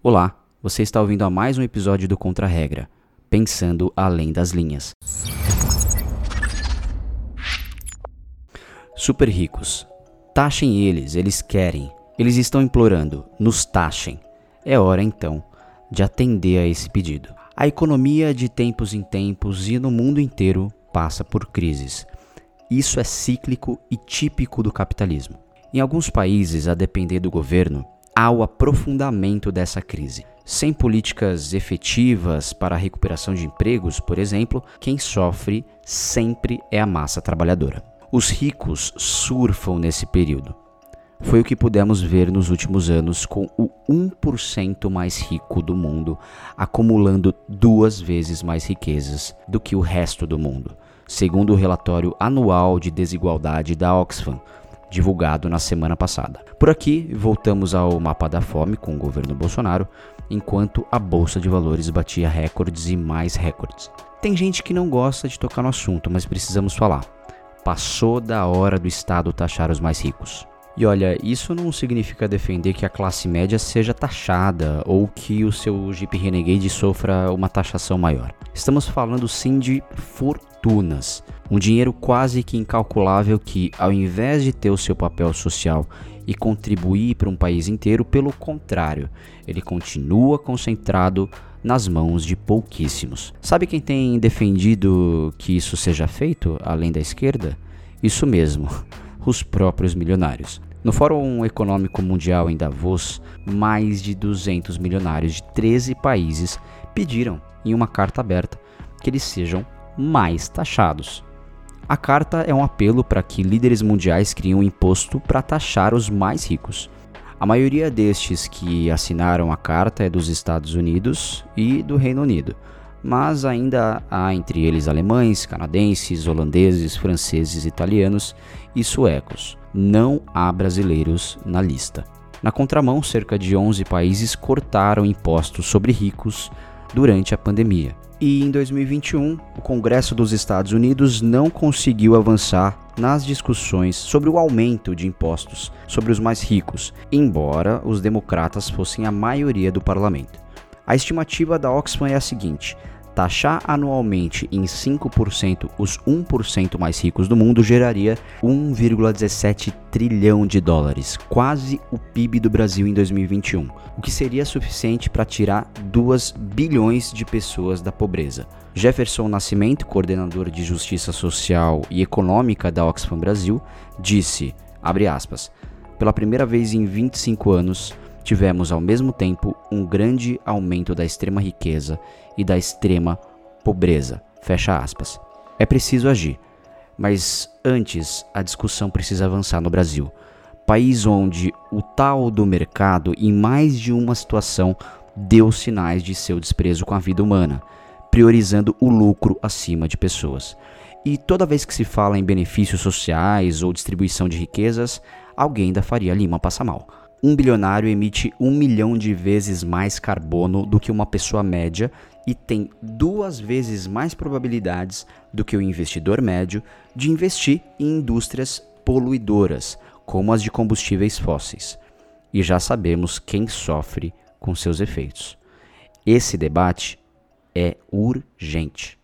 Olá, você está ouvindo a mais um episódio do Contra Regra, Pensando Além das Linhas. Super ricos. Taxem eles, eles querem. Eles estão implorando, nos taxem. É hora então de atender a esse pedido. A economia de tempos em tempos e no mundo inteiro passa por crises. Isso é cíclico e típico do capitalismo. Em alguns países, a depender do governo, há o aprofundamento dessa crise. Sem políticas efetivas para a recuperação de empregos, por exemplo, quem sofre sempre é a massa trabalhadora. Os ricos surfam nesse período. Foi o que pudemos ver nos últimos anos com o 1% mais rico do mundo acumulando duas vezes mais riquezas do que o resto do mundo, segundo o relatório anual de desigualdade da Oxfam, divulgado na semana passada. Por aqui, voltamos ao mapa da fome com o governo Bolsonaro, enquanto a bolsa de valores batia recordes e mais recordes. Tem gente que não gosta de tocar no assunto, mas precisamos falar. Passou da hora do Estado taxar os mais ricos. E olha, isso não significa defender que a classe média seja taxada ou que o seu Jeep Renegade sofra uma taxação maior. Estamos falando sim de fortunas, um dinheiro quase que incalculável que, ao invés de ter o seu papel social e contribuir para um país inteiro, pelo contrário, ele continua concentrado nas mãos de pouquíssimos. Sabe quem tem defendido que isso seja feito, além da esquerda? Isso mesmo, os próprios milionários. No Fórum Econômico Mundial em Davos, mais de 200 milionários de 13 países pediram, em uma carta aberta, que eles sejam mais taxados. A carta é um apelo para que líderes mundiais criem um imposto para taxar os mais ricos. A maioria destes que assinaram a carta é dos Estados Unidos e do Reino Unido, mas ainda há entre eles alemães, canadenses, holandeses, franceses, italianos e suecos não há brasileiros na lista. Na contramão, cerca de 11 países cortaram impostos sobre ricos durante a pandemia. E em 2021, o Congresso dos Estados Unidos não conseguiu avançar nas discussões sobre o aumento de impostos sobre os mais ricos, embora os democratas fossem a maioria do parlamento. A estimativa da Oxfam é a seguinte: taxar anualmente em 5% os 1% mais ricos do mundo geraria 1,17 trilhão de dólares, quase o PIB do Brasil em 2021, o que seria suficiente para tirar 2 bilhões de pessoas da pobreza. Jefferson Nascimento, coordenador de Justiça Social e Econômica da Oxfam Brasil, disse, aspas, pela primeira vez em 25 anos, tivemos ao mesmo tempo um grande aumento da extrema riqueza e da extrema pobreza. Fecha aspas. É preciso agir, mas antes a discussão precisa avançar no Brasil, país onde o tal do mercado, em mais de uma situação, deu sinais de seu desprezo com a vida humana, priorizando o lucro acima de pessoas. E toda vez que se fala em benefícios sociais ou distribuição de riquezas, alguém da Faria Lima passa mal um bilionário emite um milhão de vezes mais carbono do que uma pessoa média e tem duas vezes mais probabilidades do que o investidor médio de investir em indústrias poluidoras, como as de combustíveis fósseis. E já sabemos quem sofre com seus efeitos. Esse debate é urgente.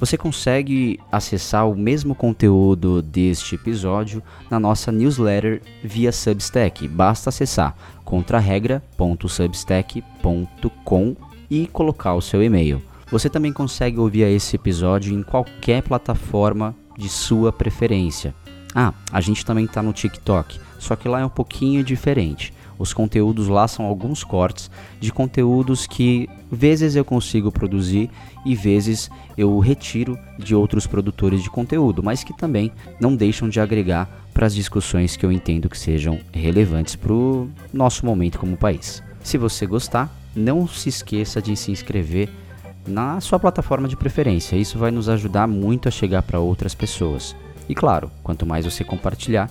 Você consegue acessar o mesmo conteúdo deste episódio na nossa newsletter via Substack. Basta acessar contraregra.substack.com e colocar o seu e-mail. Você também consegue ouvir esse episódio em qualquer plataforma de sua preferência. Ah, a gente também está no TikTok, só que lá é um pouquinho diferente. Os conteúdos lá são alguns cortes de conteúdos que vezes eu consigo produzir e vezes eu retiro de outros produtores de conteúdo, mas que também não deixam de agregar para as discussões que eu entendo que sejam relevantes para o nosso momento como país. Se você gostar, não se esqueça de se inscrever na sua plataforma de preferência. Isso vai nos ajudar muito a chegar para outras pessoas. E claro, quanto mais você compartilhar,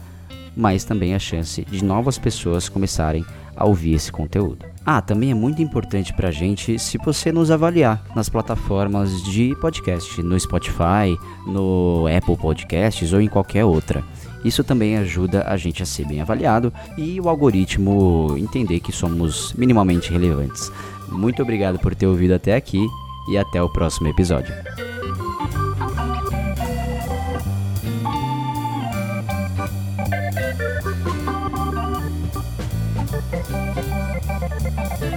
mais também a chance de novas pessoas começarem a ouvir esse conteúdo. Ah, também é muito importante para a gente se você nos avaliar nas plataformas de podcast, no Spotify, no Apple Podcasts ou em qualquer outra. Isso também ajuda a gente a ser bem avaliado e o algoritmo entender que somos minimamente relevantes. Muito obrigado por ter ouvido até aqui e até o próximo episódio.